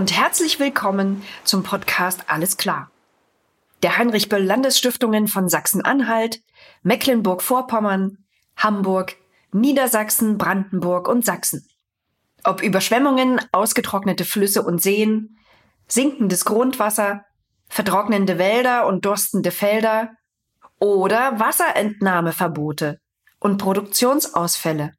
Und herzlich willkommen zum Podcast Alles klar. Der Heinrich Böll Landesstiftungen von Sachsen-Anhalt, Mecklenburg-Vorpommern, Hamburg, Niedersachsen, Brandenburg und Sachsen. Ob Überschwemmungen, ausgetrocknete Flüsse und Seen, sinkendes Grundwasser, vertrocknende Wälder und durstende Felder oder Wasserentnahmeverbote und Produktionsausfälle.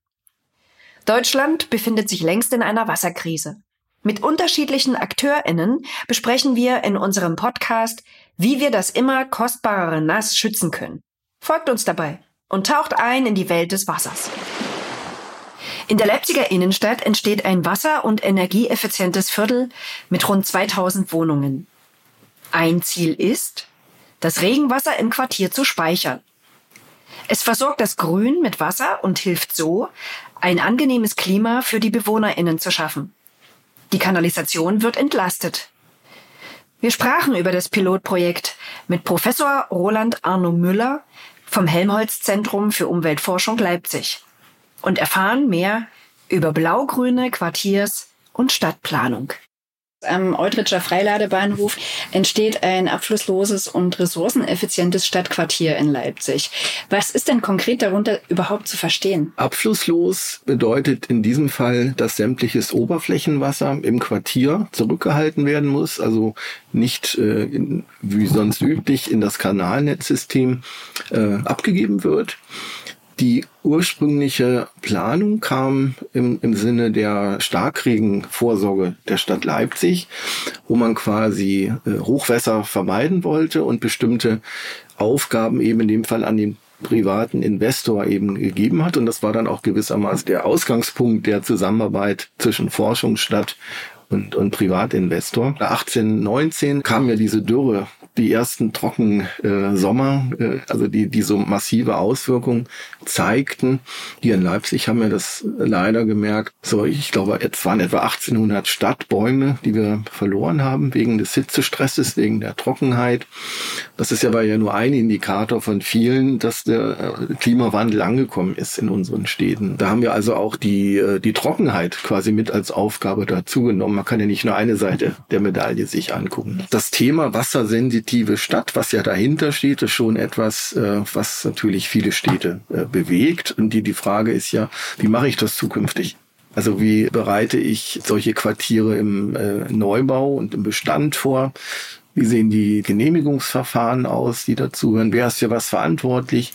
Deutschland befindet sich längst in einer Wasserkrise. Mit unterschiedlichen AkteurInnen besprechen wir in unserem Podcast, wie wir das immer kostbarere Nass schützen können. Folgt uns dabei und taucht ein in die Welt des Wassers. In der Leipziger Innenstadt entsteht ein wasser- und energieeffizientes Viertel mit rund 2000 Wohnungen. Ein Ziel ist, das Regenwasser im Quartier zu speichern. Es versorgt das Grün mit Wasser und hilft so, ein angenehmes Klima für die BewohnerInnen zu schaffen. Die Kanalisation wird entlastet. Wir sprachen über das Pilotprojekt mit Professor Roland Arno Müller vom Helmholtz Zentrum für Umweltforschung Leipzig und erfahren mehr über blaugrüne Quartiers- und Stadtplanung. Am Eutritscher Freiladebahnhof entsteht ein abflussloses und ressourceneffizientes Stadtquartier in Leipzig. Was ist denn konkret darunter überhaupt zu verstehen? Abflusslos bedeutet in diesem Fall, dass sämtliches Oberflächenwasser im Quartier zurückgehalten werden muss, also nicht äh, wie sonst üblich in das Kanalnetzsystem äh, abgegeben wird. Die ursprüngliche Planung kam im, im Sinne der Starkregenvorsorge der Stadt Leipzig, wo man quasi äh, Hochwässer vermeiden wollte und bestimmte Aufgaben eben in dem Fall an den privaten Investor eben gegeben hat. Und das war dann auch gewissermaßen der Ausgangspunkt der Zusammenarbeit zwischen Forschungsstadt und, und Privatinvestor. 1819 kam ja diese Dürre die ersten trockenen äh, Sommer, äh, also die, die so massive Auswirkungen zeigten. Hier in Leipzig haben wir das leider gemerkt. So, ich glaube, es waren etwa 1800 Stadtbäume, die wir verloren haben wegen des Hitzestresses, wegen der Trockenheit. Das ist ja aber ja nur ein Indikator von vielen, dass der äh, Klimawandel angekommen ist in unseren Städten. Da haben wir also auch die, äh, die Trockenheit quasi mit als Aufgabe dazu genommen. Man kann ja nicht nur eine Seite der Medaille sich angucken. Das Thema wassersensitive Stadt, was ja dahinter steht, ist schon etwas, äh, was natürlich viele Städte bewegt. Und die, die Frage ist ja, wie mache ich das zukünftig? Also wie bereite ich solche Quartiere im äh, Neubau und im Bestand vor? Wie sehen die Genehmigungsverfahren aus, die dazugehören? Wer ist für was verantwortlich?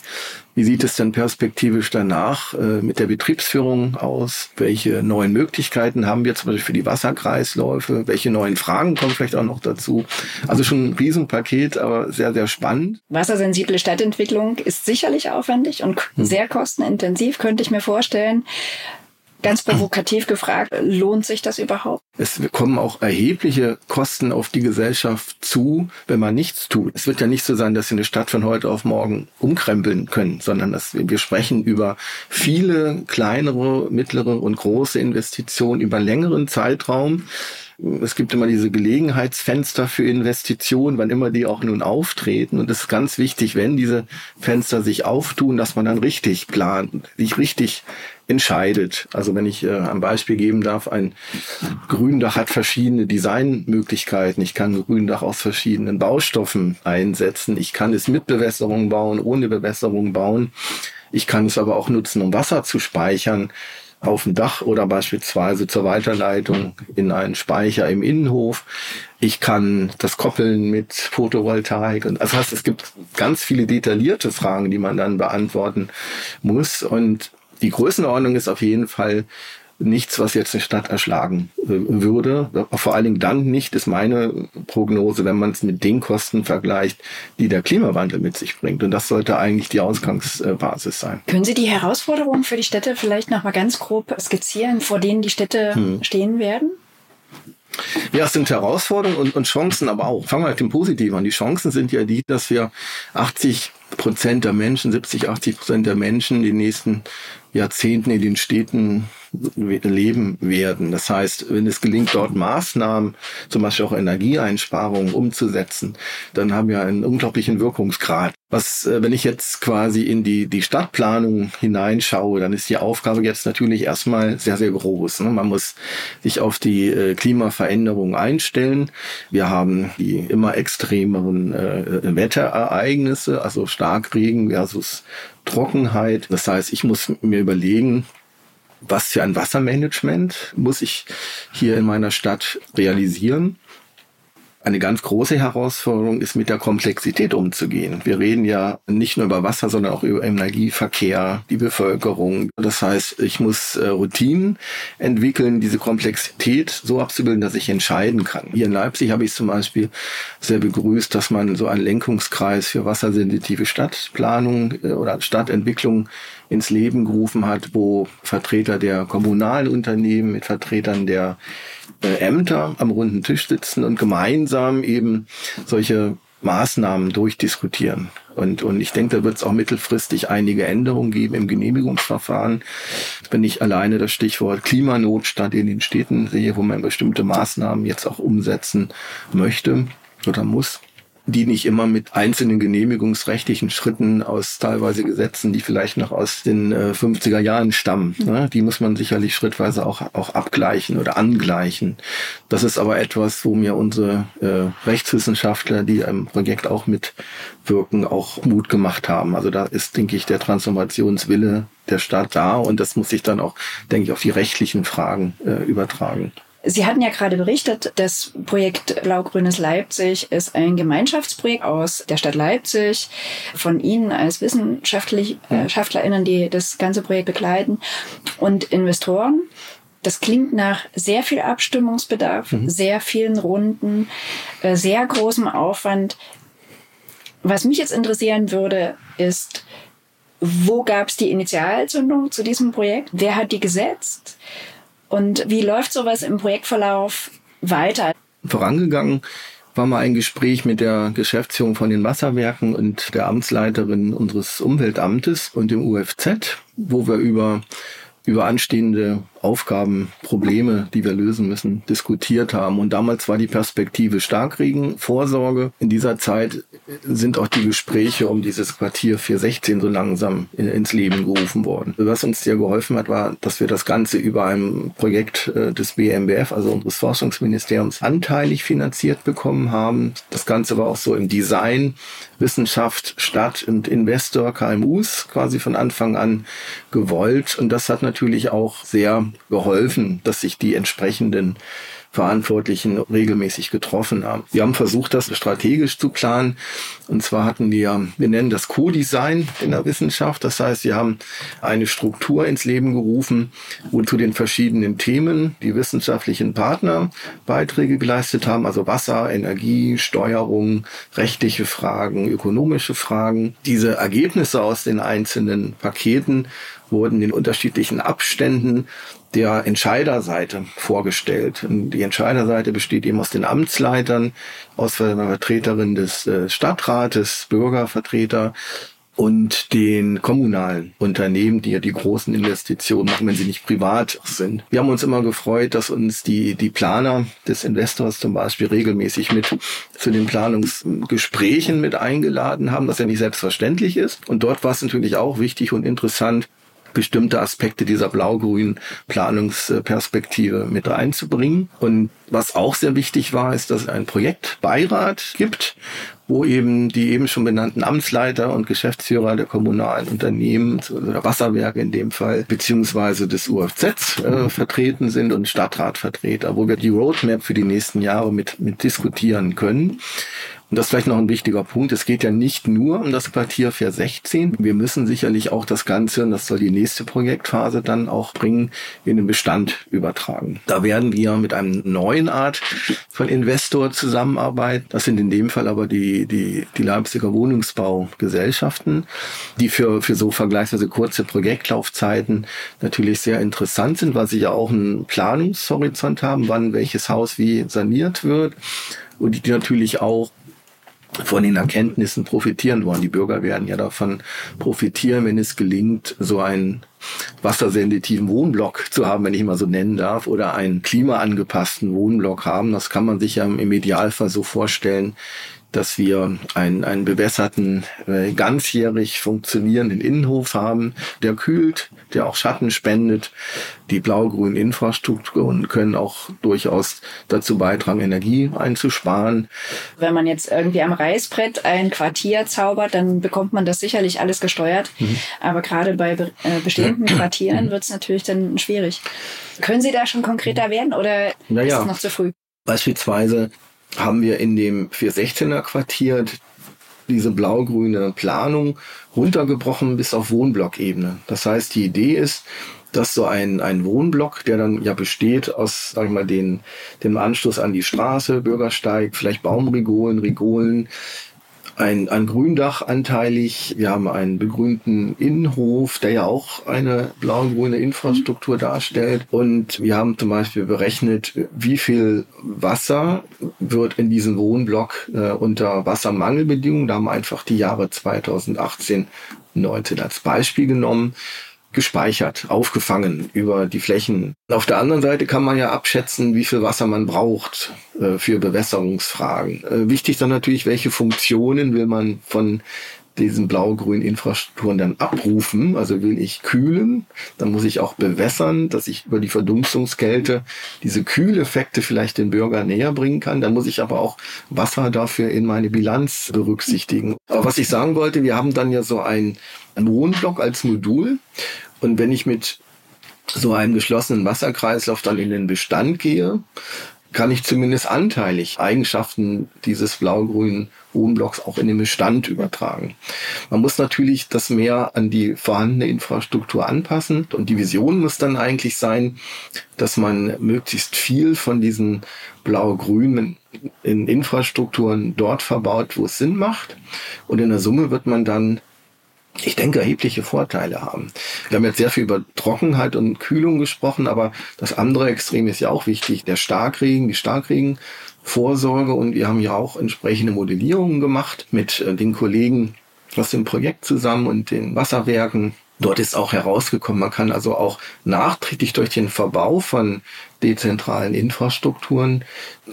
Wie sieht es denn perspektivisch danach äh, mit der Betriebsführung aus? Welche neuen Möglichkeiten haben wir zum Beispiel für die Wasserkreisläufe? Welche neuen Fragen kommen vielleicht auch noch dazu? Also schon ein Riesenpaket, aber sehr, sehr spannend. Wassersensible Stadtentwicklung ist sicherlich aufwendig und hm. sehr kostenintensiv, könnte ich mir vorstellen. Ganz provokativ gefragt, lohnt sich das überhaupt? Es kommen auch erhebliche Kosten auf die Gesellschaft zu, wenn man nichts tut. Es wird ja nicht so sein, dass wir eine Stadt von heute auf morgen umkrempeln können, sondern dass wir sprechen über viele kleinere, mittlere und große Investitionen über längeren Zeitraum. Es gibt immer diese Gelegenheitsfenster für Investitionen, wann immer die auch nun auftreten. Und es ist ganz wichtig, wenn diese Fenster sich auftun, dass man dann richtig plant, sich richtig entscheidet. Also wenn ich äh, ein Beispiel geben darf, ein Gründach hat verschiedene Designmöglichkeiten. Ich kann Gründach aus verschiedenen Baustoffen einsetzen. Ich kann es mit Bewässerung bauen, ohne Bewässerung bauen. Ich kann es aber auch nutzen, um Wasser zu speichern auf dem Dach oder beispielsweise zur Weiterleitung in einen Speicher im Innenhof. Ich kann das koppeln mit Photovoltaik. Und also heißt, es gibt ganz viele detaillierte Fragen, die man dann beantworten muss. Und die Größenordnung ist auf jeden Fall nichts, was jetzt eine Stadt erschlagen äh, würde. Vor allen Dingen dann nicht, ist meine Prognose, wenn man es mit den Kosten vergleicht, die der Klimawandel mit sich bringt. Und das sollte eigentlich die Ausgangsbasis sein. Können Sie die Herausforderungen für die Städte vielleicht noch mal ganz grob skizzieren, vor denen die Städte hm. stehen werden? Ja, es sind Herausforderungen und, und Chancen aber auch. Fangen wir mit dem Positiven an. Die Chancen sind ja die, dass wir 80 Prozent der Menschen, 70, 80 Prozent der Menschen die nächsten Jahrzehnten in den Städten leben werden. Das heißt, wenn es gelingt, dort Maßnahmen, zum Beispiel auch Energieeinsparungen umzusetzen, dann haben wir einen unglaublichen Wirkungsgrad. Was, äh, wenn ich jetzt quasi in die, die Stadtplanung hineinschaue, dann ist die Aufgabe jetzt natürlich erstmal sehr, sehr groß. Ne? Man muss sich auf die äh, Klimaveränderung einstellen. Wir haben die immer extremeren äh, Wetterereignisse, also Starkregen versus Trockenheit. Das heißt, ich muss mir überlegen, was für ein Wassermanagement muss ich hier in meiner Stadt realisieren. Eine ganz große Herausforderung ist, mit der Komplexität umzugehen. Wir reden ja nicht nur über Wasser, sondern auch über Energieverkehr, die Bevölkerung. Das heißt, ich muss äh, Routinen entwickeln, diese Komplexität so abzubilden, dass ich entscheiden kann. Hier in Leipzig habe ich zum Beispiel sehr begrüßt, dass man so einen Lenkungskreis für wassersensitive Stadtplanung äh, oder Stadtentwicklung ins Leben gerufen hat, wo Vertreter der kommunalen Unternehmen mit Vertretern der Ämter am runden Tisch sitzen und gemeinsam eben solche Maßnahmen durchdiskutieren. Und, und ich denke, da wird es auch mittelfristig einige Änderungen geben im Genehmigungsverfahren. Wenn ich alleine das Stichwort Klimanotstand in den Städten sehe, wo man bestimmte Maßnahmen jetzt auch umsetzen möchte oder muss, die nicht immer mit einzelnen genehmigungsrechtlichen Schritten aus teilweise Gesetzen, die vielleicht noch aus den äh, 50er Jahren stammen. Ne? Die muss man sicherlich schrittweise auch, auch abgleichen oder angleichen. Das ist aber etwas, wo mir unsere äh, Rechtswissenschaftler, die im Projekt auch mitwirken, auch Mut gemacht haben. Also da ist, denke ich, der Transformationswille der Stadt da und das muss sich dann auch, denke ich, auf die rechtlichen Fragen äh, übertragen. Sie hatten ja gerade berichtet, das Projekt Blau-Grünes Leipzig ist ein Gemeinschaftsprojekt aus der Stadt Leipzig, von Ihnen als WissenschaftlerInnen, die das ganze Projekt begleiten und Investoren. Das klingt nach sehr viel Abstimmungsbedarf, mhm. sehr vielen Runden, äh, sehr großem Aufwand. Was mich jetzt interessieren würde, ist, wo gab es die Initialzündung zu diesem Projekt? Wer hat die gesetzt? Und wie läuft sowas im Projektverlauf weiter? Vorangegangen war mal ein Gespräch mit der Geschäftsführung von den Wasserwerken und der Amtsleiterin unseres Umweltamtes und dem UFZ, wo wir über über anstehende Aufgaben, Probleme, die wir lösen müssen, diskutiert haben. Und damals war die Perspektive Starkregenvorsorge. In dieser Zeit sind auch die Gespräche um dieses Quartier 416 so langsam ins Leben gerufen worden. Was uns sehr geholfen hat, war, dass wir das Ganze über ein Projekt äh, des BMBF, also unseres Forschungsministeriums, anteilig finanziert bekommen haben. Das Ganze war auch so im Design, Wissenschaft, Stadt und Investor, KMUs quasi von Anfang an gewollt. Und das hat natürlich auch sehr geholfen, dass sich die entsprechenden Verantwortlichen regelmäßig getroffen haben. Wir haben versucht, das strategisch zu planen. Und zwar hatten wir, wir nennen das Co-Design in der Wissenschaft. Das heißt, wir haben eine Struktur ins Leben gerufen, wo zu den verschiedenen Themen die wissenschaftlichen Partner Beiträge geleistet haben. Also Wasser, Energie, Steuerung, rechtliche Fragen, ökonomische Fragen. Diese Ergebnisse aus den einzelnen Paketen wurden in unterschiedlichen Abständen der Entscheiderseite vorgestellt. Und die Entscheiderseite besteht eben aus den Amtsleitern, aus einer Vertreterin des äh, Stadtrates, Bürgervertreter und den kommunalen Unternehmen, die ja die großen Investitionen machen, wenn sie nicht privat sind. Wir haben uns immer gefreut, dass uns die, die Planer des Investors zum Beispiel regelmäßig mit zu den Planungsgesprächen mit eingeladen haben, was ja nicht selbstverständlich ist. Und dort war es natürlich auch wichtig und interessant, bestimmte Aspekte dieser blau-grünen Planungsperspektive mit reinzubringen. Und was auch sehr wichtig war, ist, dass es einen Projektbeirat gibt, wo eben die eben schon benannten Amtsleiter und Geschäftsführer der kommunalen Unternehmen oder Wasserwerke in dem Fall, beziehungsweise des UFZ äh, vertreten sind und Stadtratvertreter, wo wir die Roadmap für die nächsten Jahre mit, mit diskutieren können. Und das ist vielleicht noch ein wichtiger Punkt. Es geht ja nicht nur um das Quartier 416. Wir müssen sicherlich auch das Ganze, und das soll die nächste Projektphase dann auch bringen, in den Bestand übertragen. Da werden wir mit einem neuen Art von Investor zusammenarbeiten. Das sind in dem Fall aber die, die, die Leipziger Wohnungsbaugesellschaften, die für, für so vergleichsweise kurze Projektlaufzeiten natürlich sehr interessant sind, weil sie ja auch einen Planungshorizont haben, wann welches Haus wie saniert wird und die natürlich auch von den Erkenntnissen profitieren wollen. Die Bürger werden ja davon profitieren, wenn es gelingt, so einen wassersensitiven Wohnblock zu haben, wenn ich mal so nennen darf, oder einen klimaangepassten Wohnblock haben. Das kann man sich ja im Idealfall so vorstellen, dass wir einen, einen bewässerten, äh, ganzjährig funktionierenden Innenhof haben, der kühlt, der auch Schatten spendet. Die blau-grünen Infrastrukturen können auch durchaus dazu beitragen, Energie einzusparen. Wenn man jetzt irgendwie am Reißbrett ein Quartier zaubert, dann bekommt man das sicherlich alles gesteuert. Mhm. Aber gerade bei be äh, bestehenden Quartieren wird es natürlich dann schwierig. Können Sie da schon konkreter werden oder naja, ist es noch zu früh? Beispielsweise haben wir in dem 416er Quartier diese blau-grüne Planung runtergebrochen bis auf Wohnblockebene. Das heißt, die Idee ist, dass so ein, ein Wohnblock, der dann ja besteht aus, sag ich mal, den, dem Anschluss an die Straße, Bürgersteig, vielleicht Baumrigolen, Rigolen, ein, ein Gründach anteilig. Wir haben einen begrünten Innenhof, der ja auch eine blau-grüne Infrastruktur darstellt. Und wir haben zum Beispiel berechnet, wie viel Wasser wird in diesem Wohnblock äh, unter Wassermangelbedingungen, da haben wir einfach die Jahre 2018 19 als Beispiel genommen, gespeichert, aufgefangen über die Flächen. Auf der anderen Seite kann man ja abschätzen, wie viel Wasser man braucht äh, für Bewässerungsfragen. Äh, wichtig dann natürlich, welche Funktionen will man von diesen blau-grünen Infrastrukturen dann abrufen. Also will ich kühlen, dann muss ich auch bewässern, dass ich über die Verdunstungskälte diese Kühleffekte vielleicht den Bürger näher bringen kann. Dann muss ich aber auch Wasser dafür in meine Bilanz berücksichtigen. Aber was ich sagen wollte, wir haben dann ja so ein ein Wohnblock als Modul. Und wenn ich mit so einem geschlossenen Wasserkreislauf dann in den Bestand gehe, kann ich zumindest anteilig Eigenschaften dieses blau-grünen Wohnblocks auch in den Bestand übertragen. Man muss natürlich das mehr an die vorhandene Infrastruktur anpassen und die Vision muss dann eigentlich sein, dass man möglichst viel von diesen blau-grünen Infrastrukturen dort verbaut, wo es Sinn macht und in der Summe wird man dann ich denke, erhebliche Vorteile haben. Wir haben jetzt sehr viel über Trockenheit und Kühlung gesprochen, aber das andere Extrem ist ja auch wichtig. Der Starkregen, die Starkregenvorsorge und wir haben ja auch entsprechende Modellierungen gemacht mit äh, den Kollegen aus dem Projekt zusammen und den Wasserwerken Dort ist auch herausgekommen, man kann also auch nachträglich durch den Verbau von dezentralen Infrastrukturen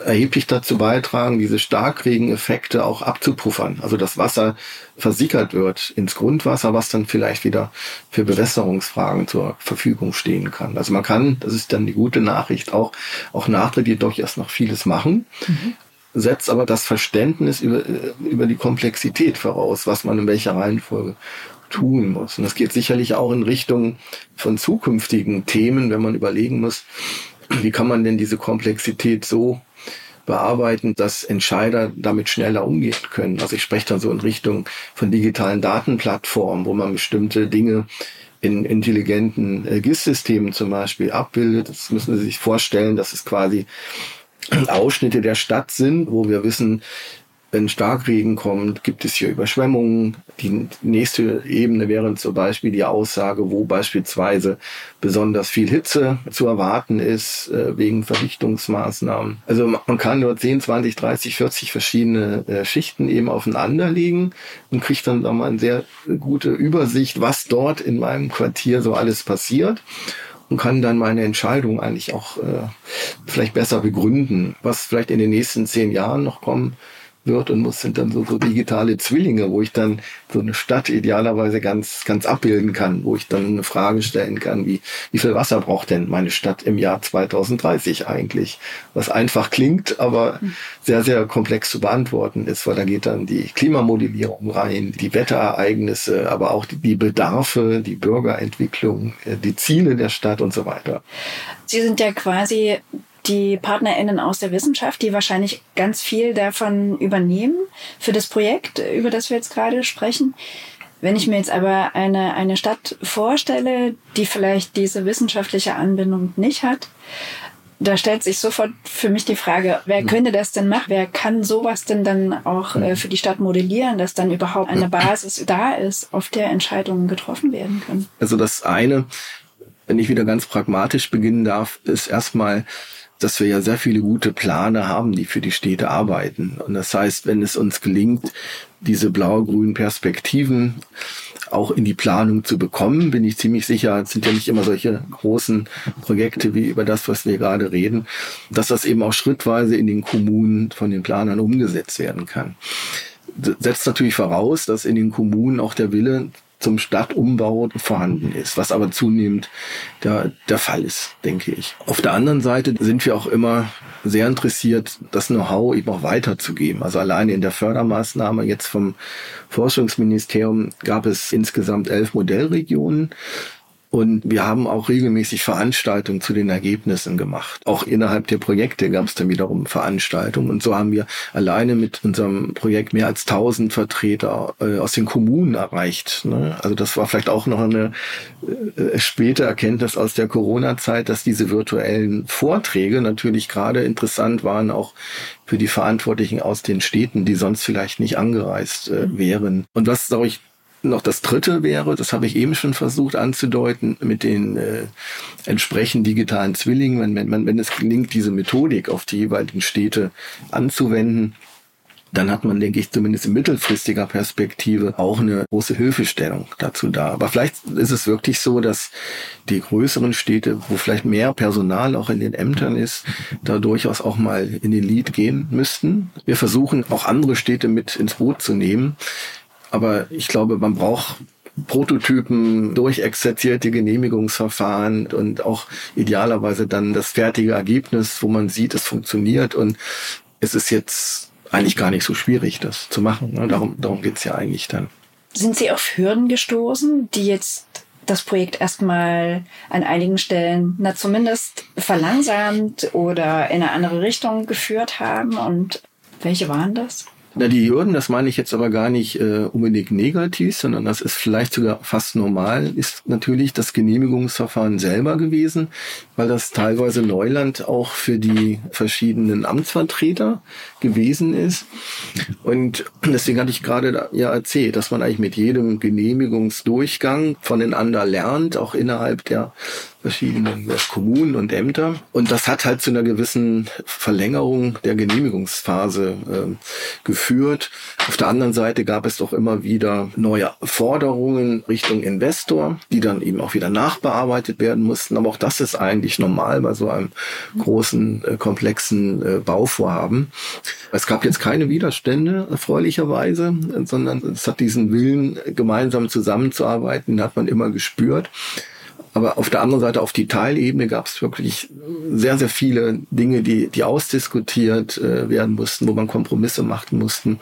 erheblich dazu beitragen, diese Starkregeneffekte auch abzupuffern. Also das Wasser versickert wird ins Grundwasser, was dann vielleicht wieder für Bewässerungsfragen zur Verfügung stehen kann. Also man kann, das ist dann die gute Nachricht, auch, auch nachträglich durchaus noch vieles machen. Mhm setzt aber das Verständnis über, über die Komplexität voraus, was man in welcher Reihenfolge tun muss. Und das geht sicherlich auch in Richtung von zukünftigen Themen, wenn man überlegen muss, wie kann man denn diese Komplexität so bearbeiten, dass Entscheider damit schneller umgehen können. Also ich spreche dann so in Richtung von digitalen Datenplattformen, wo man bestimmte Dinge in intelligenten äh, GIS-Systemen zum Beispiel abbildet. Das müssen Sie sich vorstellen, dass es quasi Ausschnitte der Stadt sind, wo wir wissen, wenn Starkregen kommt, gibt es hier Überschwemmungen. Die nächste Ebene wäre zum Beispiel die Aussage, wo beispielsweise besonders viel Hitze zu erwarten ist äh, wegen Verdichtungsmaßnahmen. Also man kann dort 10, 20, 30, 40 verschiedene äh, Schichten eben aufeinander legen und kriegt dann da mal eine sehr gute Übersicht, was dort in meinem Quartier so alles passiert und kann dann meine Entscheidung eigentlich auch äh, vielleicht besser begründen, was vielleicht in den nächsten zehn Jahren noch kommen wird und muss sind dann so, so digitale Zwillinge, wo ich dann so eine Stadt idealerweise ganz, ganz abbilden kann, wo ich dann eine Frage stellen kann, wie, wie viel Wasser braucht denn meine Stadt im Jahr 2030 eigentlich? Was einfach klingt, aber sehr, sehr komplex zu beantworten ist, weil da geht dann die Klimamodellierung rein, die Wetterereignisse, aber auch die, die Bedarfe, die Bürgerentwicklung, äh, die Ziele der Stadt und so weiter. Sie sind ja quasi die PartnerInnen aus der Wissenschaft, die wahrscheinlich ganz viel davon übernehmen für das Projekt, über das wir jetzt gerade sprechen. Wenn ich mir jetzt aber eine, eine Stadt vorstelle, die vielleicht diese wissenschaftliche Anbindung nicht hat, da stellt sich sofort für mich die Frage, wer hm. könnte das denn machen? Wer kann sowas denn dann auch äh, hm. für die Stadt modellieren, dass dann überhaupt eine Basis da ist, auf der Entscheidungen getroffen werden können? Also das eine, wenn ich wieder ganz pragmatisch beginnen darf, ist erstmal dass wir ja sehr viele gute Planer haben, die für die Städte arbeiten. Und das heißt, wenn es uns gelingt, diese blau-grünen Perspektiven auch in die Planung zu bekommen, bin ich ziemlich sicher, es sind ja nicht immer solche großen Projekte wie über das, was wir gerade reden, dass das eben auch schrittweise in den Kommunen von den Planern umgesetzt werden kann. Setzt natürlich voraus, dass in den Kommunen auch der Wille zum Stadtumbau vorhanden ist, was aber zunehmend der, der Fall ist, denke ich. Auf der anderen Seite sind wir auch immer sehr interessiert, das Know-how eben auch weiterzugeben. Also alleine in der Fördermaßnahme jetzt vom Forschungsministerium gab es insgesamt elf Modellregionen und wir haben auch regelmäßig Veranstaltungen zu den Ergebnissen gemacht. Auch innerhalb der Projekte gab es dann wiederum Veranstaltungen. Und so haben wir alleine mit unserem Projekt mehr als 1000 Vertreter äh, aus den Kommunen erreicht. Ne? Also das war vielleicht auch noch eine äh, späte Erkenntnis aus der Corona-Zeit, dass diese virtuellen Vorträge natürlich gerade interessant waren, auch für die Verantwortlichen aus den Städten, die sonst vielleicht nicht angereist äh, wären. Und was, glaube ich, noch das dritte wäre, das habe ich eben schon versucht anzudeuten, mit den äh, entsprechend digitalen Zwillingen, wenn, wenn, man, wenn es gelingt, diese Methodik auf die jeweiligen Städte anzuwenden, dann hat man, denke ich, zumindest in mittelfristiger Perspektive auch eine große Hilfestellung dazu da. Aber vielleicht ist es wirklich so, dass die größeren Städte, wo vielleicht mehr Personal auch in den Ämtern ist, da durchaus auch mal in den Lead gehen müssten. Wir versuchen auch andere Städte mit ins Boot zu nehmen. Aber ich glaube, man braucht Prototypen, durchexerzierte Genehmigungsverfahren und auch idealerweise dann das fertige Ergebnis, wo man sieht, es funktioniert und es ist jetzt eigentlich gar nicht so schwierig, das zu machen. Ne? Darum, darum geht's ja eigentlich dann. Sind Sie auf Hürden gestoßen, die jetzt das Projekt erstmal an einigen Stellen, na zumindest verlangsamt oder in eine andere Richtung geführt haben? Und welche waren das? Na, die Hürden, das meine ich jetzt aber gar nicht äh, unbedingt negativ, sondern das ist vielleicht sogar fast normal, ist natürlich das Genehmigungsverfahren selber gewesen, weil das teilweise Neuland auch für die verschiedenen Amtsvertreter gewesen ist. Und deswegen hatte ich gerade ja erzählt, dass man eigentlich mit jedem Genehmigungsdurchgang voneinander lernt, auch innerhalb der verschiedenen Kommunen und Ämter. Und das hat halt zu einer gewissen Verlängerung der Genehmigungsphase äh, geführt. Auf der anderen Seite gab es doch immer wieder neue Forderungen Richtung Investor, die dann eben auch wieder nachbearbeitet werden mussten. Aber auch das ist eigentlich normal bei so einem großen, äh, komplexen äh, Bauvorhaben. Es gab jetzt keine Widerstände, erfreulicherweise, sondern es hat diesen Willen, gemeinsam zusammenzuarbeiten, hat man immer gespürt. Aber auf der anderen Seite, auf die Teilebene gab es wirklich sehr, sehr viele Dinge, die, die ausdiskutiert äh, werden mussten, wo man Kompromisse machen mussten.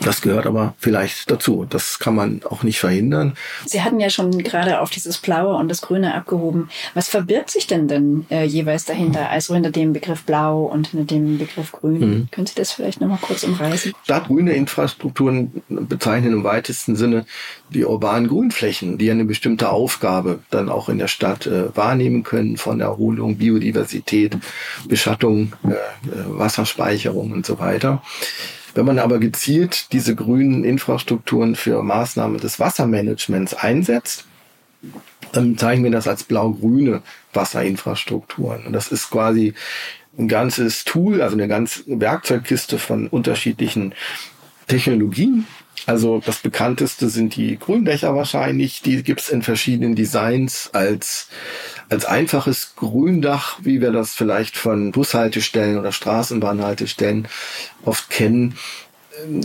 Das gehört aber vielleicht dazu. Das kann man auch nicht verhindern. Sie hatten ja schon gerade auf dieses Blaue und das Grüne abgehoben. Was verbirgt sich denn denn äh, jeweils dahinter? Also hinter dem Begriff Blau und hinter dem Begriff Grün. Mhm. Können Sie das vielleicht nochmal kurz umreißen? Stadtgrüne Infrastrukturen bezeichnen im weitesten Sinne die urbanen Grünflächen, die eine bestimmte Aufgabe dann auch in der Stadt äh, wahrnehmen können, von Erholung, Biodiversität, Beschattung, äh, äh Wasserspeicherung und so weiter. Wenn man aber gezielt diese grünen Infrastrukturen für Maßnahmen des Wassermanagements einsetzt, dann zeigen wir das als blau-grüne Wasserinfrastrukturen. Und das ist quasi ein ganzes Tool, also eine ganze Werkzeugkiste von unterschiedlichen Technologien. Also das bekannteste sind die Gründächer wahrscheinlich. Die gibt's in verschiedenen Designs als als einfaches Gründach, wie wir das vielleicht von Bushaltestellen oder Straßenbahnhaltestellen oft kennen.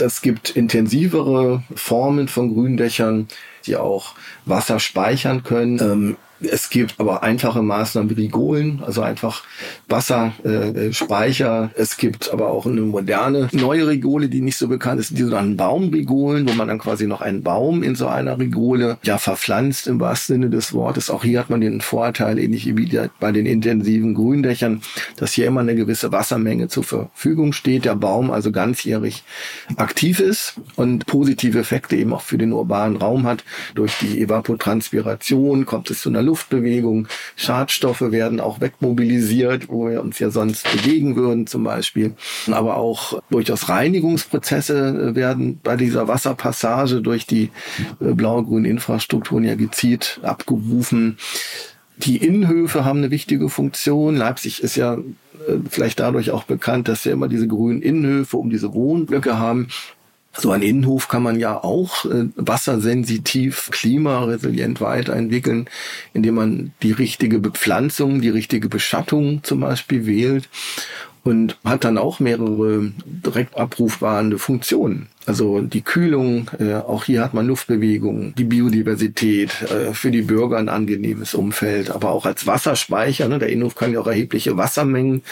Es gibt intensivere Formen von Gründächern, die auch Wasser speichern können. Ähm, es gibt aber einfache Maßnahmen wie Rigolen, also einfach Wasserspeicher. Äh, es gibt aber auch eine moderne neue Rigole, die nicht so bekannt ist, die sogenannten Baumrigolen, wo man dann quasi noch einen Baum in so einer Rigole ja verpflanzt im wahrsten Sinne des Wortes. Auch hier hat man den Vorteil, ähnlich wie bei den intensiven Gründächern, dass hier immer eine gewisse Wassermenge zur Verfügung steht, der Baum also ganzjährig aktiv ist und positive Effekte eben auch für den urbanen Raum hat. Durch die Evapotranspiration kommt es zu einer Luftbewegung. Schadstoffe werden auch wegmobilisiert, wo wir uns ja sonst bewegen würden zum Beispiel. Aber auch durchaus Reinigungsprozesse werden bei dieser Wasserpassage durch die äh, blau-grünen Infrastrukturen ja gezielt abgerufen. Die Innenhöfe haben eine wichtige Funktion. Leipzig ist ja äh, vielleicht dadurch auch bekannt, dass wir immer diese grünen Innenhöfe um diese Wohnblöcke haben. So ein Innenhof kann man ja auch äh, wassersensitiv, klimaresilient weiterentwickeln, indem man die richtige Bepflanzung, die richtige Beschattung zum Beispiel wählt und hat dann auch mehrere direkt abrufbare Funktionen. Also die Kühlung, äh, auch hier hat man Luftbewegung, die Biodiversität, äh, für die Bürger ein angenehmes Umfeld, aber auch als Wasserspeicher. Ne? Der Innenhof kann ja auch erhebliche Wassermengen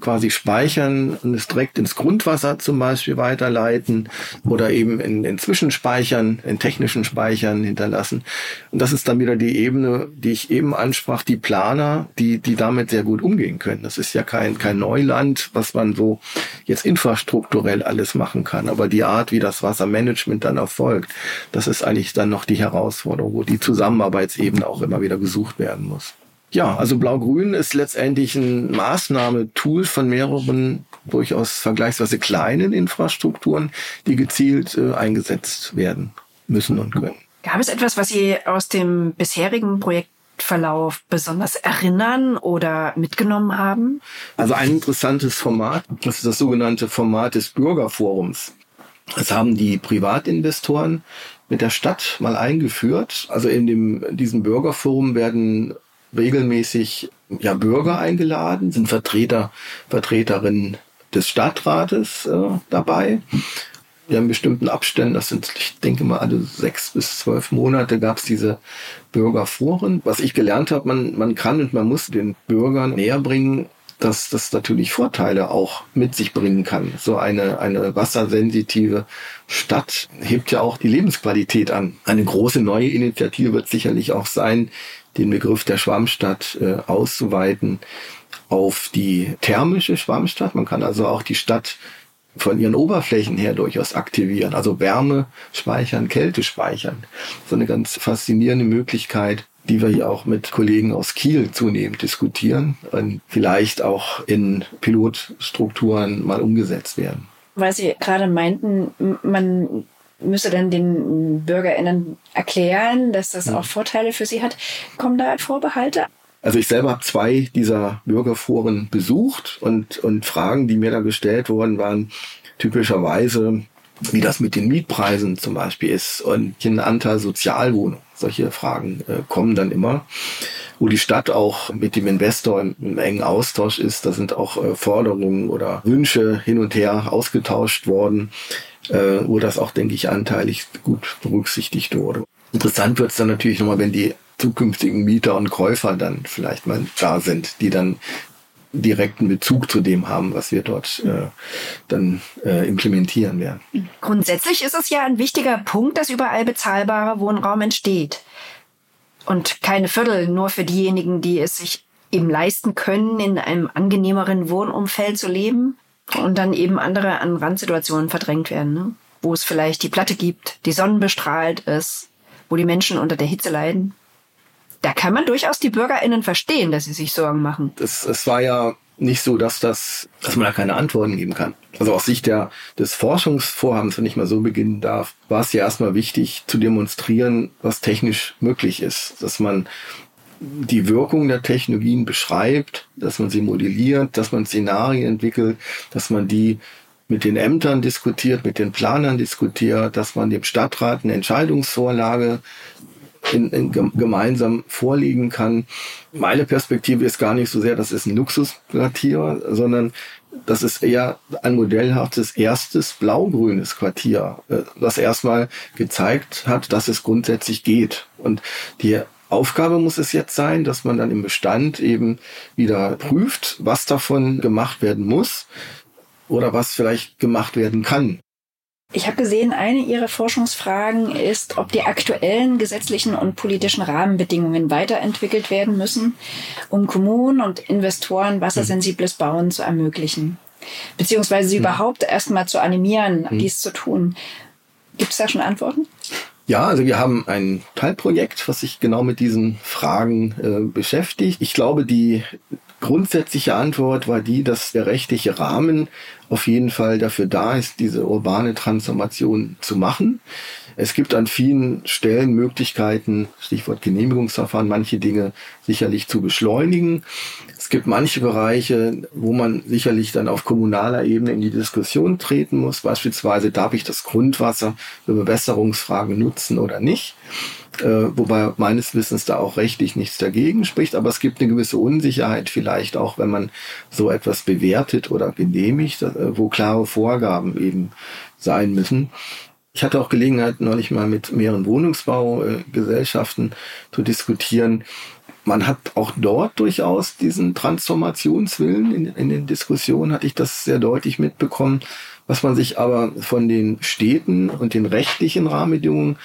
quasi speichern und es direkt ins Grundwasser zum Beispiel weiterleiten oder eben in, in Zwischenspeichern, in technischen Speichern hinterlassen. Und das ist dann wieder die Ebene, die ich eben ansprach, die Planer, die, die damit sehr gut umgehen können. Das ist ja kein, kein Neuland, was man so jetzt infrastrukturell alles machen kann, aber die Art, wie das Wassermanagement dann erfolgt, das ist eigentlich dann noch die Herausforderung, wo die Zusammenarbeitsebene auch immer wieder gesucht werden muss. Ja, also Blau-Grün ist letztendlich ein Maßnahmetool von mehreren durchaus vergleichsweise kleinen Infrastrukturen, die gezielt äh, eingesetzt werden müssen und können. Gab es etwas, was Sie aus dem bisherigen Projektverlauf besonders erinnern oder mitgenommen haben? Also ein interessantes Format, das ist das sogenannte Format des Bürgerforums. Das haben die Privatinvestoren mit der Stadt mal eingeführt. Also in dem, diesem Bürgerforum werden regelmäßig ja, Bürger eingeladen, sind Vertreter, Vertreterinnen des Stadtrates äh, dabei. Wir haben bestimmten Abständen, das sind, ich denke mal, alle sechs bis zwölf Monate gab es diese Bürgerforen. Was ich gelernt habe, man, man kann und man muss den Bürgern näher bringen, dass das natürlich Vorteile auch mit sich bringen kann. So eine, eine wassersensitive Stadt hebt ja auch die Lebensqualität an. Eine große neue Initiative wird sicherlich auch sein, den Begriff der Schwammstadt äh, auszuweiten auf die thermische Schwammstadt. Man kann also auch die Stadt von ihren Oberflächen her durchaus aktivieren. Also Wärme speichern, Kälte speichern. So eine ganz faszinierende Möglichkeit, die wir hier auch mit Kollegen aus Kiel zunehmend diskutieren und vielleicht auch in Pilotstrukturen mal umgesetzt werden. Weil Sie gerade meinten, man müsse dann den BürgerInnen erklären, dass das auch Vorteile für sie hat. Kommen da Vorbehalte? Also ich selber habe zwei dieser Bürgerforen besucht und, und Fragen, die mir da gestellt worden waren, typischerweise, wie das mit den Mietpreisen zum Beispiel ist und den Anteil Sozialwohnung. Solche Fragen äh, kommen dann immer. Wo die Stadt auch mit dem Investor im, im engen Austausch ist, da sind auch äh, Forderungen oder Wünsche hin und her ausgetauscht worden, äh, wo das auch, denke ich, anteilig gut berücksichtigt wurde. Interessant wird es dann natürlich nochmal, wenn die zukünftigen Mieter und Käufer dann vielleicht mal da sind, die dann direkten Bezug zu dem haben, was wir dort äh, dann äh, implementieren werden. Grundsätzlich ist es ja ein wichtiger Punkt, dass überall bezahlbarer Wohnraum entsteht. Und keine Viertel nur für diejenigen, die es sich eben leisten können, in einem angenehmeren Wohnumfeld zu leben und dann eben andere an Randsituationen verdrängt werden, ne? wo es vielleicht die Platte gibt, die sonnenbestrahlt ist, wo die Menschen unter der Hitze leiden da kann man durchaus die BürgerInnen verstehen, dass sie sich Sorgen machen. Es, es war ja nicht so, dass das, dass man da keine Antworten geben kann. Also aus Sicht der, des Forschungsvorhabens, wenn ich mal so beginnen darf, war es ja erstmal wichtig zu demonstrieren, was technisch möglich ist, dass man die Wirkung der Technologien beschreibt, dass man sie modelliert, dass man Szenarien entwickelt, dass man die mit den Ämtern diskutiert, mit den Planern diskutiert, dass man dem Stadtrat eine Entscheidungsvorlage in, in, gemeinsam vorliegen kann. Meine Perspektive ist gar nicht so sehr, das ist ein Luxusquartier, sondern das ist eher ein modellhaftes erstes blau-grünes Quartier, äh, das erstmal gezeigt hat, dass es grundsätzlich geht. Und die Aufgabe muss es jetzt sein, dass man dann im Bestand eben wieder prüft, was davon gemacht werden muss oder was vielleicht gemacht werden kann. Ich habe gesehen, eine Ihrer Forschungsfragen ist, ob die aktuellen gesetzlichen und politischen Rahmenbedingungen weiterentwickelt werden müssen, um Kommunen und Investoren wassersensibles Bauen zu ermöglichen. Beziehungsweise sie hm. überhaupt erstmal zu animieren, hm. dies zu tun. Gibt es da schon Antworten? Ja, also wir haben ein Teilprojekt, was sich genau mit diesen Fragen äh, beschäftigt. Ich glaube, die grundsätzliche Antwort war die, dass der rechtliche Rahmen auf jeden Fall dafür da ist, diese urbane Transformation zu machen. Es gibt an vielen Stellen Möglichkeiten, Stichwort Genehmigungsverfahren, manche Dinge sicherlich zu beschleunigen. Es gibt manche Bereiche, wo man sicherlich dann auf kommunaler Ebene in die Diskussion treten muss. Beispielsweise darf ich das Grundwasser für Bewässerungsfragen nutzen oder nicht äh, wobei meines Wissens da auch rechtlich nichts dagegen spricht, aber es gibt eine gewisse Unsicherheit vielleicht auch, wenn man so etwas bewertet oder genehmigt, äh, wo klare Vorgaben eben sein müssen. Ich hatte auch Gelegenheit, neulich mal mit mehreren Wohnungsbaugesellschaften zu diskutieren. Man hat auch dort durchaus diesen Transformationswillen. In, in den Diskussionen hatte ich das sehr deutlich mitbekommen. Was man sich aber von den Städten und den rechtlichen Rahmenbedingungen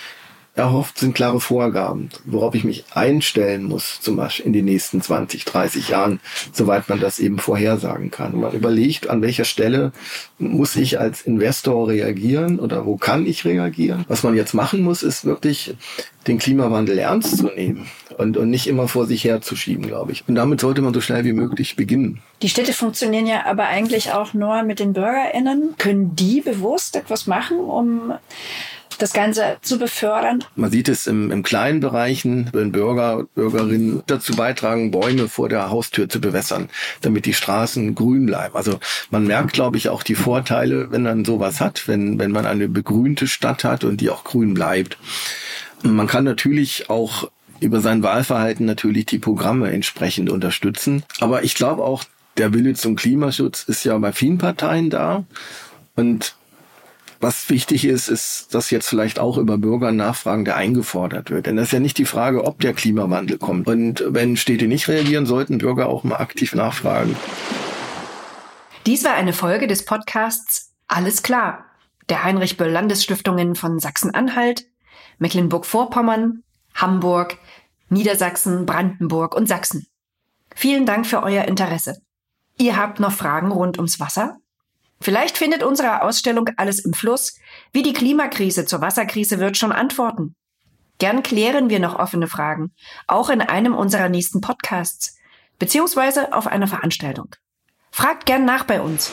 erhofft, sind klare Vorgaben, worauf ich mich einstellen muss, zum Beispiel in den nächsten 20, 30 Jahren, soweit man das eben vorhersagen kann. man überlegt, an welcher Stelle muss ich als Investor reagieren oder wo kann ich reagieren. Was man jetzt machen muss, ist wirklich den Klimawandel ernst zu nehmen und, und nicht immer vor sich herzuschieben, glaube ich. Und damit sollte man so schnell wie möglich beginnen. Die Städte funktionieren ja aber eigentlich auch nur mit den BürgerInnen. Können die bewusst etwas machen, um das Ganze zu befördern. Man sieht es im, im kleinen Bereichen, wenn Bürger, Bürgerinnen dazu beitragen, Bäume vor der Haustür zu bewässern, damit die Straßen grün bleiben. Also man merkt, glaube ich, auch die Vorteile, wenn man sowas hat, wenn, wenn man eine begrünte Stadt hat und die auch grün bleibt. Man kann natürlich auch über sein Wahlverhalten natürlich die Programme entsprechend unterstützen. Aber ich glaube auch, der Wille zum Klimaschutz ist ja bei vielen Parteien da. Und was wichtig ist, ist, dass jetzt vielleicht auch über Bürgernachfragen der eingefordert wird. Denn das ist ja nicht die Frage, ob der Klimawandel kommt. Und wenn Städte nicht reagieren, sollten Bürger auch mal aktiv nachfragen. Dies war eine Folge des Podcasts Alles klar, der Heinrich Böll Landesstiftungen von Sachsen-Anhalt, Mecklenburg-Vorpommern, Hamburg, Niedersachsen, Brandenburg und Sachsen. Vielen Dank für euer Interesse. Ihr habt noch Fragen rund ums Wasser? Vielleicht findet unsere Ausstellung Alles im Fluss, wie die Klimakrise zur Wasserkrise wird, schon Antworten. Gern klären wir noch offene Fragen, auch in einem unserer nächsten Podcasts, beziehungsweise auf einer Veranstaltung. Fragt gern nach bei uns.